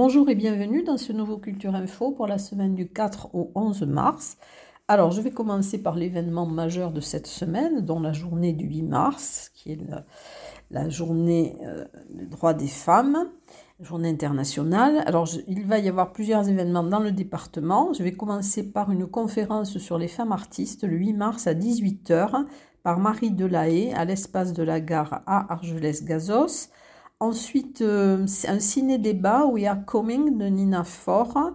Bonjour et bienvenue dans ce nouveau Culture Info pour la semaine du 4 au 11 mars. Alors, je vais commencer par l'événement majeur de cette semaine, dont la journée du 8 mars, qui est la, journée euh, des droits des femmes, journée internationale. Alors, il va y avoir plusieurs événements dans le département. Je vais commencer par une conférence sur les femmes artistes le 8 mars à 18h par Marie Delahaye à l'espace de la gare à Argelès-Gazos. Ensuite, euh, un ciné-débat We Are Coming de Nina Faure,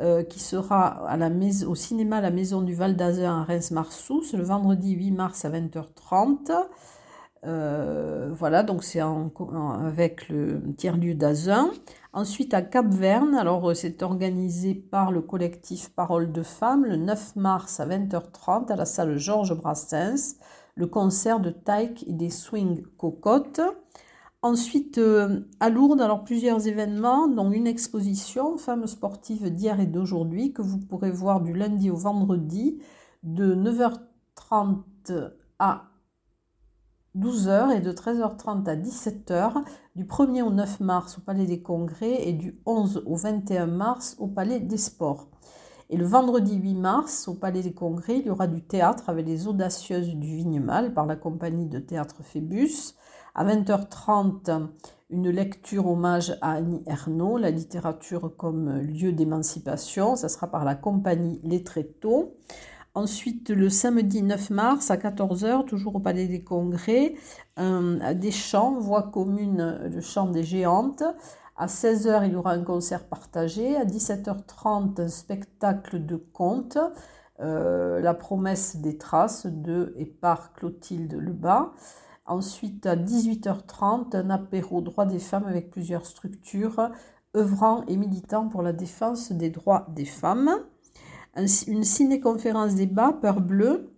euh, qui sera à la maison, au cinéma La Maison du Val d'Azur à Reims-Marsous, le vendredi 8 mars à 20h30. Euh, voilà, donc c'est avec le tiers-lieu d'Azun. Ensuite, à Cap-Verne, alors c'est organisé par le collectif Parole de Femmes le 9 mars à 20h30 à la salle Georges Brassens, le concert de Taïk et des Swing Cocottes. Ensuite, euh, à Lourdes, alors plusieurs événements, dont une exposition Femmes sportives d'hier et d'aujourd'hui que vous pourrez voir du lundi au vendredi de 9h30 à 12h et de 13h30 à 17h du 1er au 9 mars au Palais des Congrès et du 11 au 21 mars au Palais des Sports. Et le vendredi 8 mars, au Palais des Congrès, il y aura du théâtre avec les Audacieuses du Vignemal par la compagnie de théâtre Phébus. À 20h30, une lecture hommage à Annie Ernaux, la littérature comme lieu d'émancipation. Ça sera par la compagnie Les Tréteaux. Ensuite, le samedi 9 mars à 14h, toujours au Palais des Congrès, des chants, voix commune, le chant des géantes. À 16h, il y aura un concert partagé. À 17h30, un spectacle de contes. Euh, la promesse des traces de et par Clotilde Lebas. Ensuite, à 18h30, un apéro droit des femmes avec plusieurs structures œuvrant et militant pour la défense des droits des femmes. Une ciné-conférence débat Peur Bleu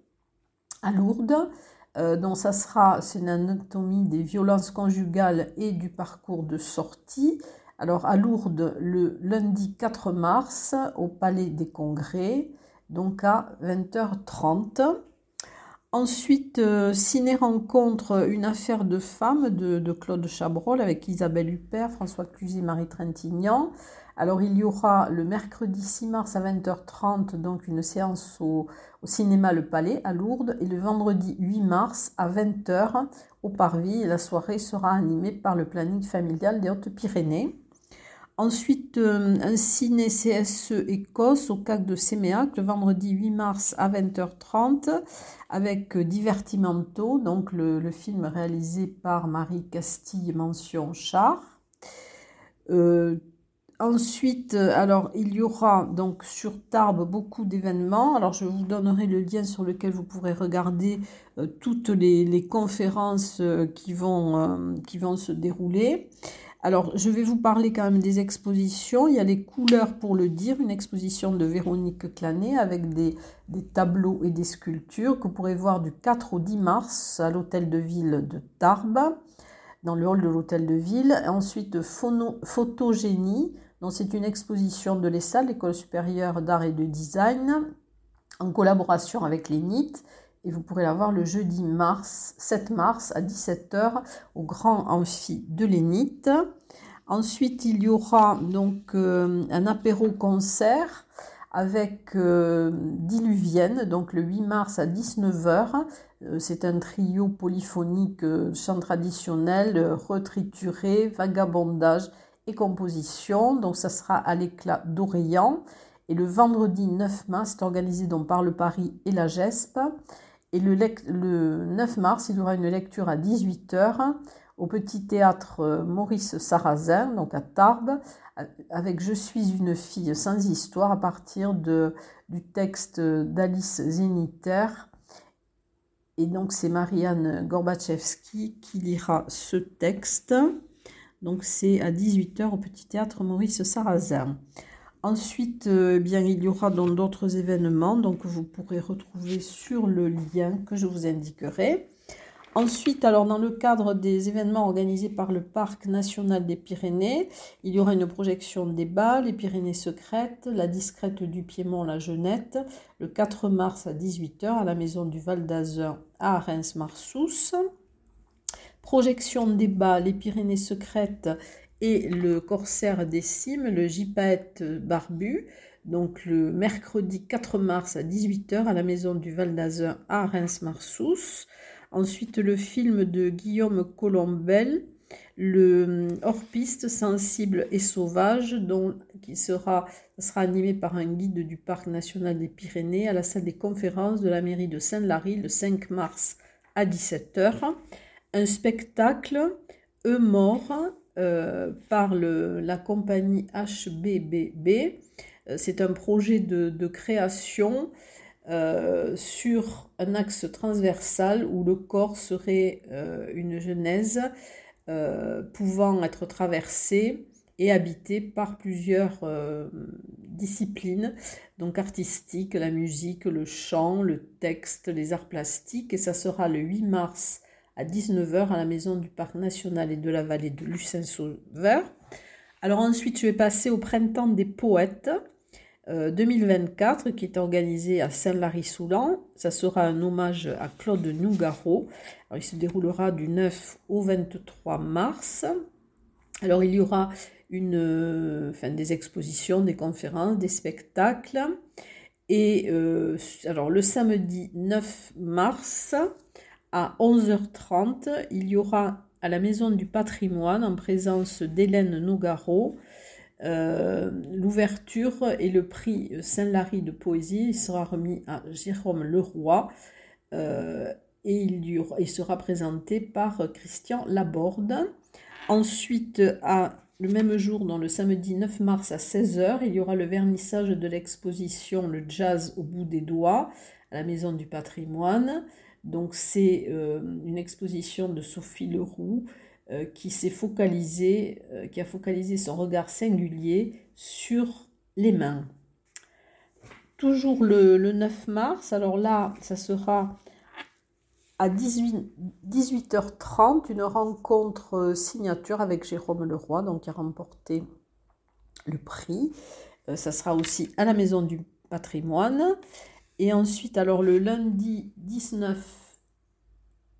à Lourdes, euh, dont ça sera, une anatomie des violences conjugales et du parcours de sortie. Alors à Lourdes, le lundi 4 mars, au Palais des Congrès, donc à 20h30. Ensuite, euh, Ciné rencontre une affaire de femme de, Claude Chabrol avec Isabelle Huppert, François Cluzet, Marie Trintignant. Alors, il y aura le mercredi 6 mars à 20h30, donc une séance au, cinéma Le Palais à Lourdes, et le vendredi 8 mars à 20h au Parvis. la soirée sera animée par le planning familial des Hautes-Pyrénées. Ensuite, euh, un ciné CSE Écosse au CAC de Séméac le vendredi 8 mars à 20h30 avec Divertimento, donc le, film réalisé par Marie Castille mention Char. Euh, ensuite, alors il y aura donc sur Tarbes beaucoup d'événements. Alors je vous donnerai le lien sur lequel vous pourrez regarder euh, toutes les, conférences qui, vont, qui vont se dérouler. Alors, je vais vous parler quand même des expositions. Il y a les couleurs pour le dire, une exposition de Véronique Clanet avec des, tableaux et des sculptures que vous pourrez voir du 4 au 10 mars à l'hôtel de ville de Tarbes, dans le hall de l'hôtel de ville. ensuite, Photogénie, donc c'est une exposition de l'ESA, l'École supérieure d'art et de design, en collaboration avec les NIT et vous pourrez la voir le jeudi mars, 7 mars à 17h au grand amphi de l'Énite. Ensuite, il y aura donc euh, un apéro concert avec euh, Diluvienne, donc le 8 mars à 19h. Euh, c'est un trio polyphonique chant traditionnel, retrituré, vagabondage et composition. Donc ça sera à l'éclat d'Orient. Et le vendredi 9 mars, c'est organisé donc par le Paris et la GESP. Et le, 9 mars, il y aura une lecture à 18h au petit théâtre euh, Maurice Sarrazin, donc à Tarbes, avec Je suis une fille sans histoire à partir de, du texte d'Alice Zéniter. Et donc c'est Marianne Gorbachevski qui lira ce texte. Donc c'est à 18h au petit théâtre Maurice Sarrazin. Ensuite, euh, eh bien, il y aura d'autres événements, donc vous pourrez retrouver sur le lien que je vous indiquerai. Ensuite, alors dans le cadre des événements organisés par le Parc national des Pyrénées, il y aura une projection débat, les Pyrénées secrètes, la discrète du Piémont, la Jeunette, le 4 mars à 18h à la maison du Val d'Azur à Reims-Marsous. Projection débat, les Pyrénées secrètes et le corsaire des cimes, le gypaète barbu, donc le mercredi 4 mars à 18h à la maison du Val d'Azun à Reims-Marsous. Ensuite, le film de Guillaume Colombel, le hors-piste sensible et sauvage, dont, qui sera, sera animé par un guide du Parc national des Pyrénées à la salle des conférences de la mairie de Saint-Lary le 5 mars à 17h. Un spectacle, Eux morts, euh, par la compagnie HBBB. Euh, c'est un projet de, création euh, sur un axe transversal où le corps serait une genèse pouvant être traversé et habité par plusieurs disciplines, donc artistiques, la musique, le chant, le texte, les arts plastiques, et ça sera le 8 mars à 19h à la maison du Parc national et de la vallée de Lucin-Sauveur. Alors ensuite, je vais passer au Printemps des poètes 2024 euh, qui est organisé à Saint-Lary-Soulan. Ça sera un hommage à Claude Nougaro. il se déroulera du 9 au 23 mars. Alors il y aura une, enfin, des expositions, des conférences, des spectacles. Et euh, le samedi 9 mars, à 11h30, il y aura à la Maison du patrimoine, en présence d'Hélène Nogaro, euh, l'ouverture et le prix Saint-Lary de poésie sera remis à Jérôme Leroy euh, et il, il, sera présenté par Christian Laborde. Ensuite, à, le même jour, dans le samedi 9 mars à 16h, il y aura le vernissage de l'exposition Le jazz au bout des doigts à la Maison du patrimoine. Donc c'est euh, une exposition de Sophie Leroux euh, qui s'est focalisée, euh, qui a focalisé son regard singulier sur les mains. Toujours le, 9 mars, alors là, ça sera à 18, h 30 une rencontre signature avec Jérôme Leroy, donc qui a remporté le prix. ça sera aussi à la Maison du patrimoine. Et ensuite, alors le lundi 19,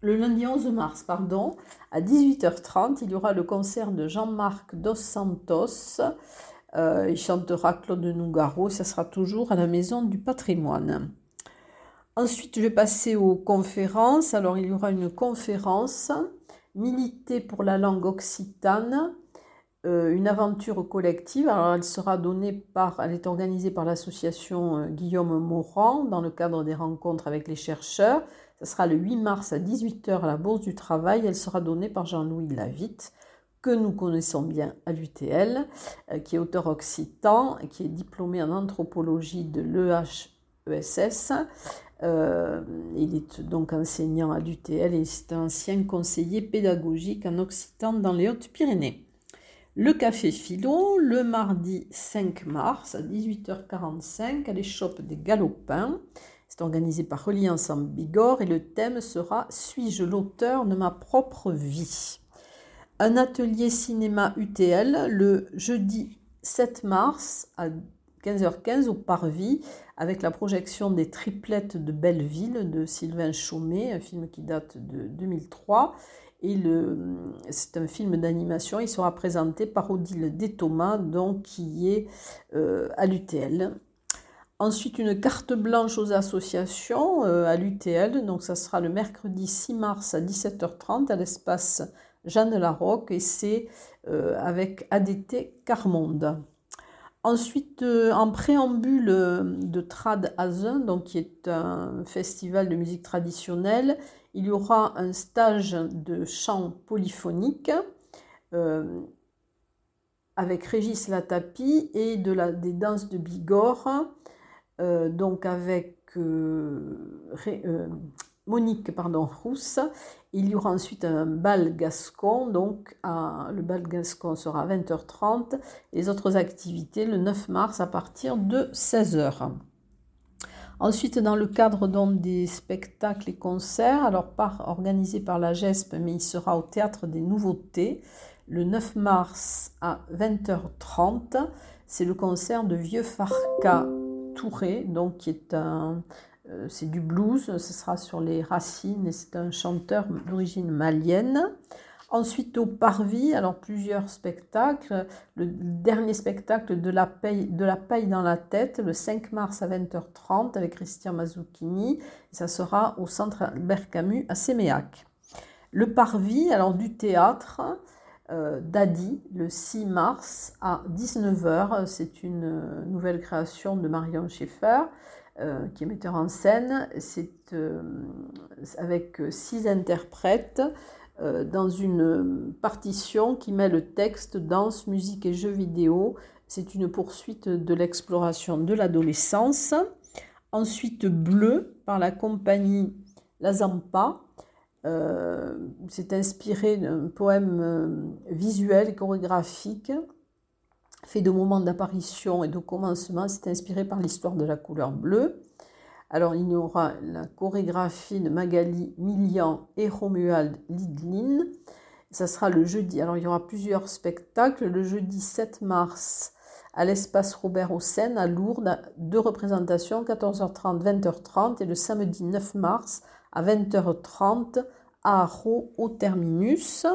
le lundi 11 mars, pardon, à 18h30, il y aura le concert de Jean-Marc Dos Santos. Euh, il chantera Claude Nougaro. Ça sera toujours à la Maison du Patrimoine. Ensuite, je vais passer aux conférences. Alors, il y aura une conférence Militer pour la langue occitane une aventure collective. Alors, elle sera donnée par, elle est organisée par l'association euh, Guillaume Morand dans le cadre des rencontres avec les chercheurs. Ce sera le 8 mars à 18h à la Bourse du Travail. Elle sera donnée par Jean-Louis Lavitte, que nous connaissons bien à l'UTL, euh, qui est auteur occitan, qui est diplômé en anthropologie de l'EHESS. il est donc enseignant à l'UTL et c'est un ancien conseiller pédagogique en occitan dans les Hautes-Pyrénées. Le café Philo, le mardi 5 mars à 18h45 à l'échoppe des Galopins. C'est organisé par Reliance en Bigorre et le thème sera Suis-je l'auteur de ma propre vie? Un atelier cinéma UTL le jeudi 7 mars à 15h15 au Parvis avec la projection des triplettes de Belleville de Sylvain Chaumet, un film qui date de 2003 et c'est un film d'animation. Il sera présenté par Odile Déthomas, donc qui est euh, à l'UTL. Ensuite, une carte blanche aux associations euh, à l'UTL. Donc, ça sera le mercredi 6 mars à 17h30 à l'espace Jeanne Larocque et c'est euh, avec ADT Carmonde. Ensuite, en préambule de Trad Azen, donc qui est un festival de musique traditionnelle, il y aura un stage de chant polyphonique euh, avec Régis Latapi et des danses de Bigorre, euh, donc avec euh, Monique pardon, Rousse. Il y aura ensuite un bal gascon, donc le bal gascon sera à 20h30. Les autres activités le 9 mars à partir de 16h. Ensuite, dans le cadre des spectacles et concerts, alors organisé par la GESP, mais il sera au Théâtre des Nouveautés le 9 mars à 20h30. C'est le concert de Vieux Farca Touré, donc euh, c'est du blues, ce sera sur les racines et c'est un chanteur d'origine malienne. Ensuite, au Parvis, alors plusieurs spectacles. Le dernier spectacle de la, paille, dans la tête, le 5 mars à 20h30 avec Christian Mazzucchini. Ça sera au centre Albert Camus à Séméac. Le Parvis, alors du théâtre, euh, Dadi, le 6 mars à 19h. C'est une nouvelle création de Marion Schaeffer. Euh, qui est metteur en scène. C'est euh, avec six interprètes euh, dans une partition qui met le texte, danse, musique et jeux vidéo. C'est une poursuite de l'exploration de l'adolescence. Ensuite, Bleu par la compagnie La Zampa. Euh, c'est inspiré d'un poème euh, visuel et chorégraphique fait de moments d'apparition et de commencement. C'est inspiré par l'histoire de la couleur bleue. Alors il y aura la chorégraphie de Magali Milian et Romuald Lidlin. Ça sera le jeudi. Alors il y aura plusieurs spectacles. Le jeudi 7 mars à l'espace Robert Hossein à Lourdes, deux représentations, 14h30, 20h30. Et le samedi 9 mars à 20h30 à Arro au terminus.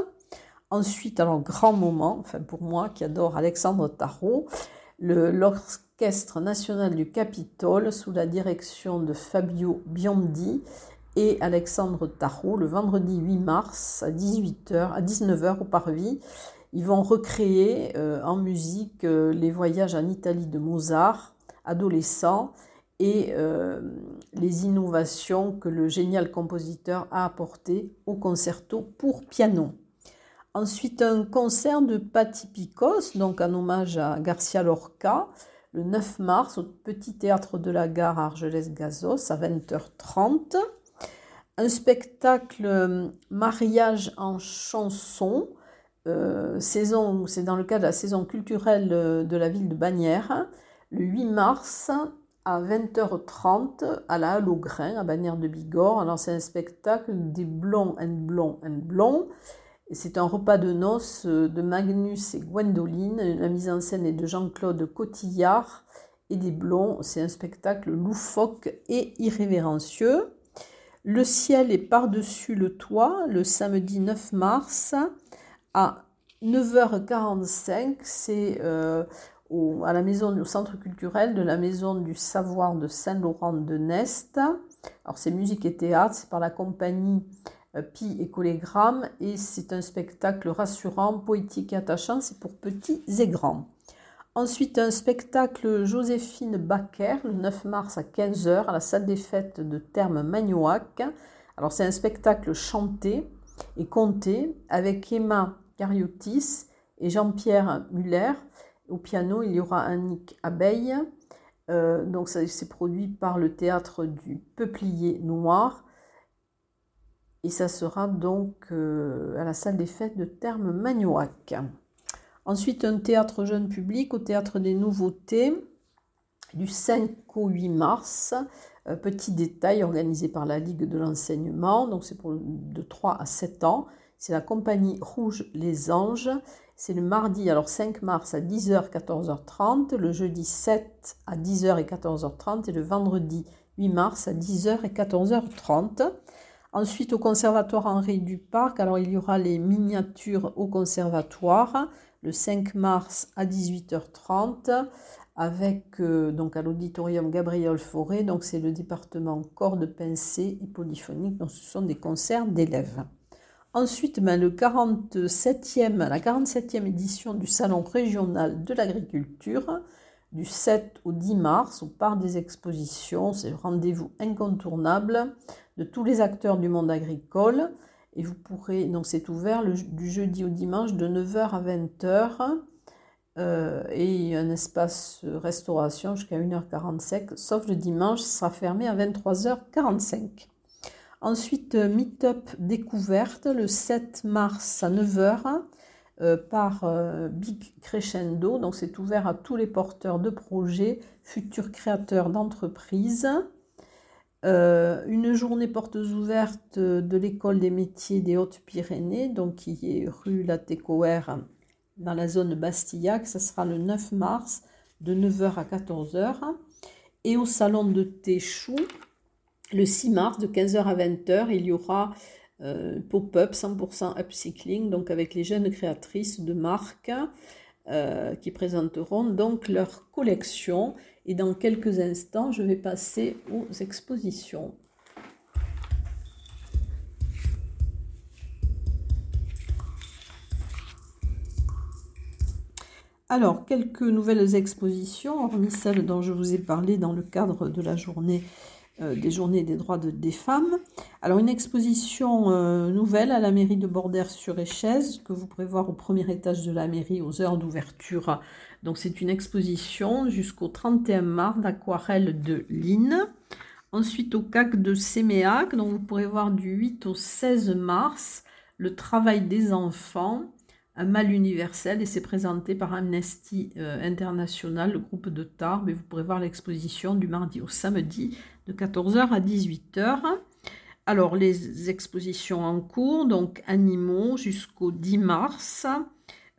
Ensuite, alors grand moment, enfin pour moi qui adore Alexandre Tarot, national du Capitole sous la direction de Fabio Biondi et Alexandre Tarot le vendredi 8 mars à 18h, à 19h au Parvis. Ils vont recréer euh, en musique euh, les voyages en Italie de Mozart, adolescent, et euh, les innovations que le génial compositeur a apportées au concerto pour piano. Ensuite, un concert de Patti Picos, donc en hommage à Garcia Lorca, le 9 mars au Petit Théâtre de la Gare à Argelès-Gazos à 20h30. Un spectacle euh, mariage en chanson, euh, saison, c'est dans le cadre de la saison culturelle euh, de la ville de Bagnères, le 8 mars à 20h30 à la Halle au Grain à Bagnères de Bigorre. Alors c'est un spectacle des blonds and blonds and blonds c'est un repas de noces euh, de Magnus et Gwendoline. La mise en scène est de Jean-Claude Cotillard et des Blonds. C'est un spectacle loufoque et irrévérencieux. Le ciel est par-dessus le toit le samedi 9 mars à 9h45. C'est euh, au, à la maison, au centre culturel de la maison du savoir de Saint-Laurent de Nest. Alors c'est musique et théâtre, c'est par la compagnie Pi et Collégramme, et c'est un spectacle rassurant, poétique et attachant, c'est pour petits et grands. Ensuite, un spectacle Joséphine Baker, le 9 mars à 15h, à la salle des fêtes de Terme Magnoac. Alors, c'est un spectacle chanté et conté avec Emma Cariotis et Jean-Pierre Muller. Au piano, il y aura Annick Abeille. Euh, donc, c'est produit par le théâtre du Peuplier Noir. Et ça sera donc euh, à la salle des fêtes de Terme Magnoac. Ensuite, un théâtre jeune public au théâtre des Nouveautés du 5 au 8 mars. Euh, petit détail organisé par la Ligue de l'enseignement, donc c'est pour de 3 à 7 ans. C'est la compagnie Rouge Les Anges. C'est le mardi, alors 5 mars à 10h, 14h30, le jeudi 7 à 10h et 14h30 et le vendredi 8 mars à 10h et 14h30. Ensuite, au conservatoire Henri Duparc, alors il y aura les miniatures au conservatoire le 5 mars à 18h30 avec euh, donc à l'auditorium Gabriel Fauré. Donc c'est le département cordes pincées et polyphonique. Donc ce sont des concerts d'élèves. Ensuite, ben, le 47e, la 47e édition du Salon régional de l'agriculture du 7 au 10 mars au Parc des Expositions. C'est le rendez-vous incontournable tous les acteurs du monde agricole. Et vous pourrez, donc c'est ouvert du jeudi au dimanche de 9h à 20h. Euh, et un espace restauration jusqu'à 1h45, sauf le dimanche, sera fermé à 23h45. Ensuite, Meetup découverte le 7 mars à 9h euh, par euh, Big Crescendo. Donc c'est ouvert à tous les porteurs de projets, futurs créateurs d'entreprises. Euh, une journée portes ouvertes de l'école des métiers des Hautes-Pyrénées, donc qui est rue Latécoère dans la zone Bastillac. Ça sera le 9 mars de 9h à 14h. Et au salon de Téchou, le 6 mars de 15h à 20h, il y aura pop-up 100% upcycling, donc avec les jeunes créatrices de marques qui présenteront donc leur collection. Et dans quelques instants, je vais passer aux expositions. Alors, quelques nouvelles expositions, hormis celles dont je vous ai parlé dans le cadre de la journée des journées des droits des femmes. Alors, une exposition euh, nouvelle à la mairie de Bordère-sur-Échez, que vous pourrez voir au premier étage de la mairie aux heures d'ouverture. Donc, c'est une exposition jusqu'au 31 mars d'aquarelle de Line. Ensuite, au CAC de Séméac, donc vous pourrez voir du 8 au 16 mars le travail des enfants mal universel et c'est présenté par Amnesty euh, International, le groupe de Tarbes. Et vous pourrez voir l'exposition du mardi au samedi de 14h à 18h. Alors, les expositions en cours, donc animaux jusqu'au 10 mars,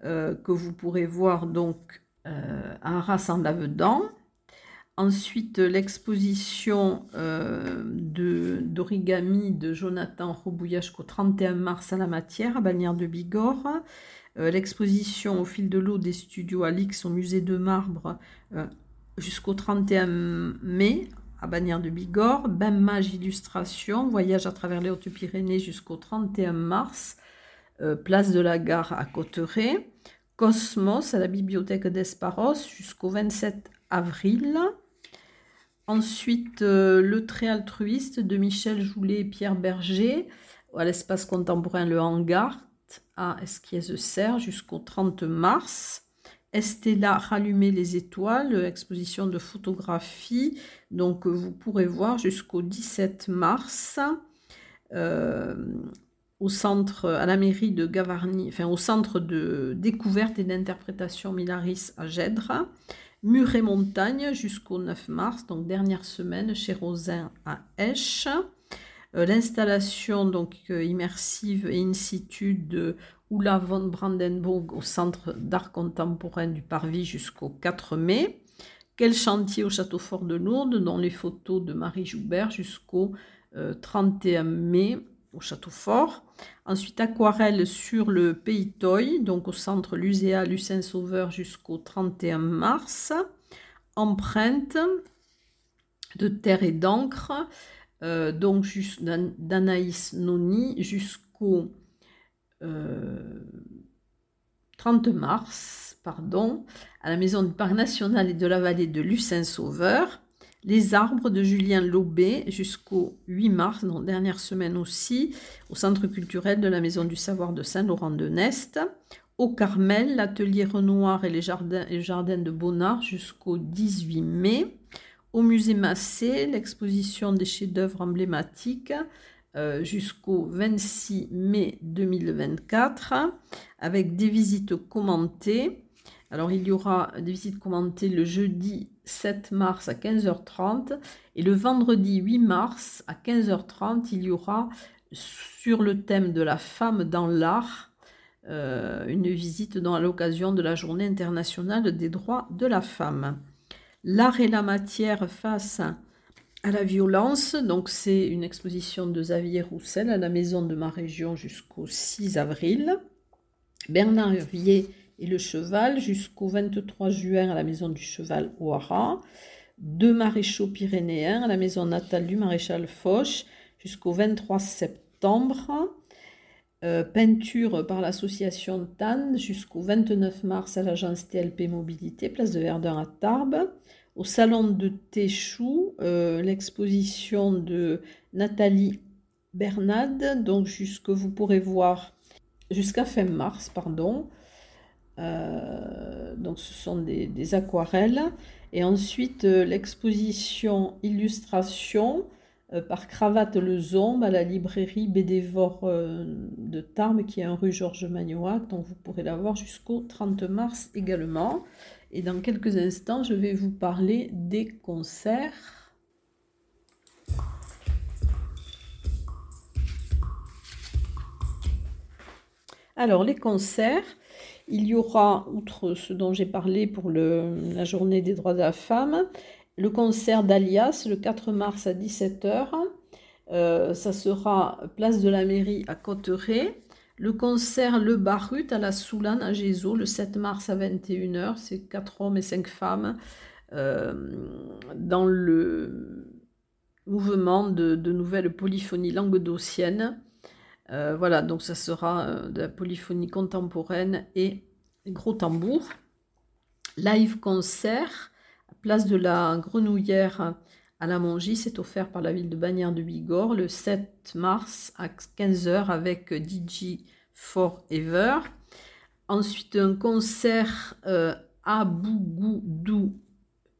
euh, que vous pourrez voir donc euh, à Arras en Lavedan. Ensuite, l'exposition d'origami de, Jonathan Robouillage jusqu'au 31 mars à la matière, à Bagnères de Bigorre. Euh, l'exposition au fil de l'eau des studios Alix au musée de marbre euh, jusqu'au 31 mai à Bagnères de Bigorre, Mage Illustration, voyage à travers les Hautes-Pyrénées jusqu'au 31 mars, euh, place de la gare à Cotteret, Cosmos à la bibliothèque d'Esparos jusqu'au 27 avril. Ensuite, Le trait altruiste de Michel Joulet et Pierre Berger à l'espace contemporain Le Hangar, à Esquies-Serre jusqu'au 30 mars? Estella rallumer les étoiles, exposition de photographie. Donc vous pourrez voir jusqu'au 17 mars euh, au centre, à la mairie de Gavarnie, enfin au centre de découverte et d'interprétation Milaris à Gèdre. Mur et montagne jusqu'au 9 mars, donc dernière semaine chez Rosin à Esch. Euh, l'installation donc euh, immersive et in situ de Ulla von Brandenburg au Centre d'art contemporain du Parvis jusqu'au 4 mai. Quel chantier au Château Fort de Lourdes, dont les photos de Marie Joubert jusqu'au 31 euh, mai au Château Fort. Ensuite, aquarelle sur le Pays Toy, donc au centre Luséa Lucin Sauveur jusqu'au 31 mars. Empreinte de terre et d'encre euh, donc d'Anaïs Noni jusqu'au 30 euh, mars, pardon, à la Maison du Parc National et de la Vallée de Lucin-Sauveur. Les arbres de Julien Lobé jusqu'au 8 mars, donc dernière semaine aussi, au Centre culturel de la Maison du Savoir de Saint-Laurent-de-Nest. Au Carmel, l'atelier Renoir et les jardins, et jardins de Bonnard jusqu'au 18 mai. Au musée Massé, l'exposition des chefs-d'œuvre emblématiques euh, jusqu'au 26 mai 2024 avec des visites commentées. Alors il y aura des visites commentées le jeudi 7 mars à 15h30 et le vendredi 8 mars à 15h30 il y aura sur le thème de la femme dans l'art euh, une visite dans l'occasion de la journée internationale des droits de la femme. L'art et la matière face à la violence. Donc c'est une exposition de Xavier Roussel à la maison de ma région jusqu'au 6 avril. Bernard Hervier et le cheval jusqu'au 23 juin à la maison du cheval au Deux maréchaux pyrénéens à la maison natale du maréchal Foch jusqu'au 23 septembre. Euh, peinture par l'association TAN jusqu'au 29 mars à l'agence TLP Mobilité, place de Verdun à Tarbes. Au salon de Téchou, euh, l'exposition de Nathalie Bernade, donc jusque vous pourrez voir jusqu'à fin mars, pardon. Euh, donc ce sont des, aquarelles. Et ensuite l'exposition illustration par Cravate Le Zombe à la librairie Bédévore euh, de Tarbes, qui est en rue Georges Magnoac, donc vous pourrez la voir jusqu'au 30 mars également. Et dans quelques instants, je vais vous parler des concerts. Alors, les concerts, il y aura, outre ce dont j'ai parlé pour la journée des droits de la femme, le concert d'Alias le 4 mars à 17h, ça sera place de la mairie à Cotteret. Le concert Le Barut à la Soulane à Gézo le 7 mars à 21h. C'est 4 hommes et 5 femmes dans le mouvement de, de nouvelles polyphonies languedociennes. voilà, donc ça sera de la polyphonie contemporaine et gros tambour. Live concert, place de la Grenouillère à la Mongie, c'est offert par la ville de Bagnères de Bigorre le 7 mars à 15h avec DJ Forever. Ensuite, un concert euh, à Bougoudou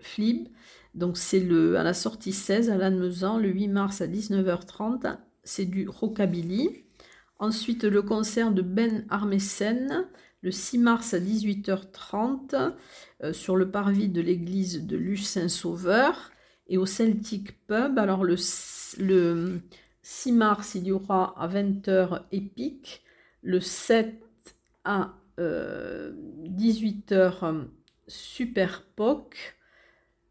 Flib. Donc, c'est à la sortie 16 à Lannemezan le 8 mars à 19h30. C'est du rockabilly. Ensuite, le concert de Ben Armesen le 6 mars à 18h30 euh, sur le parvis de l'église de Luce Saint-Sauveur et au Celtic Pub. Alors le, 6 mars, il y aura à 20h Épique, le 7 à 18h euh, Super Poc,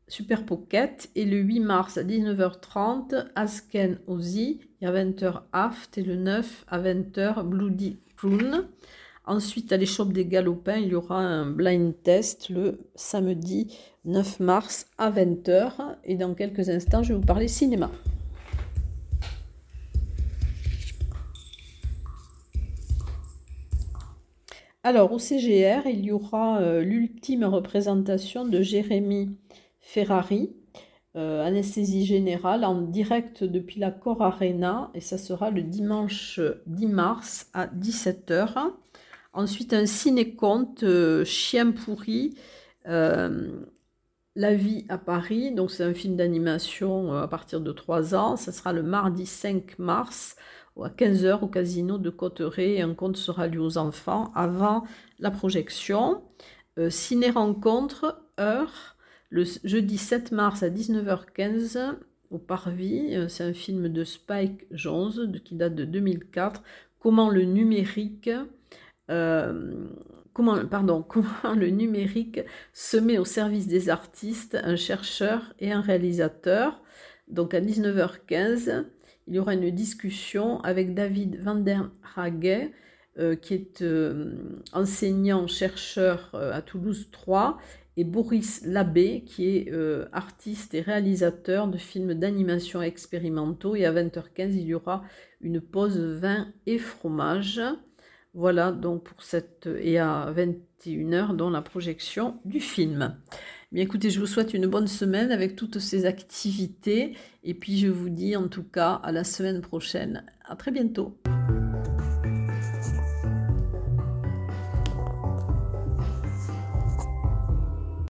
Super Pocket et le 8 mars à 19h30 Asken Ozzy et à 20h Aft et le 9 à 20h Bloody Prune. Ensuite, à l'échoppe des Galopins, il y aura un blind test le samedi 9 mars à 20h. Et dans quelques instants, je vais vous parler cinéma. Alors, au CGR, il y aura euh, l'ultime représentation de Jérémy Ferrari, euh, anesthésie générale, en direct depuis la Cor Arena, et ça sera le dimanche 10 mars à 17h. Ensuite, un ciné-conte, euh, Chien pourri, euh, La vie à Paris. Donc, c'est un film d'animation euh, à partir de 3 ans. Ça sera le mardi 5 mars à 15h au casino de Cotteret. Un conte sera lu aux enfants avant la projection. Ciné-rencontre, heure, le jeudi 7 mars à 19h15 au Parvis. C'est un film de Spike Jones qui date de 2004. Comment le numérique euh, comment, pardon, comment le numérique se met au service des artistes, un chercheur et un réalisateur. Donc à 19h15, il y aura une discussion avec David Van euh, qui est euh, enseignant-chercheur à Toulouse 3, et Boris Labbé, qui est artiste et réalisateur de films d'animation expérimentaux. Et à 20h15, il y aura une pause vin et fromage. Voilà donc pour cette et à 21h dans la projection du film. Bien écoutez, je vous souhaite une bonne semaine avec toutes ces activités et puis je vous dis en tout cas à la semaine prochaine. À très bientôt.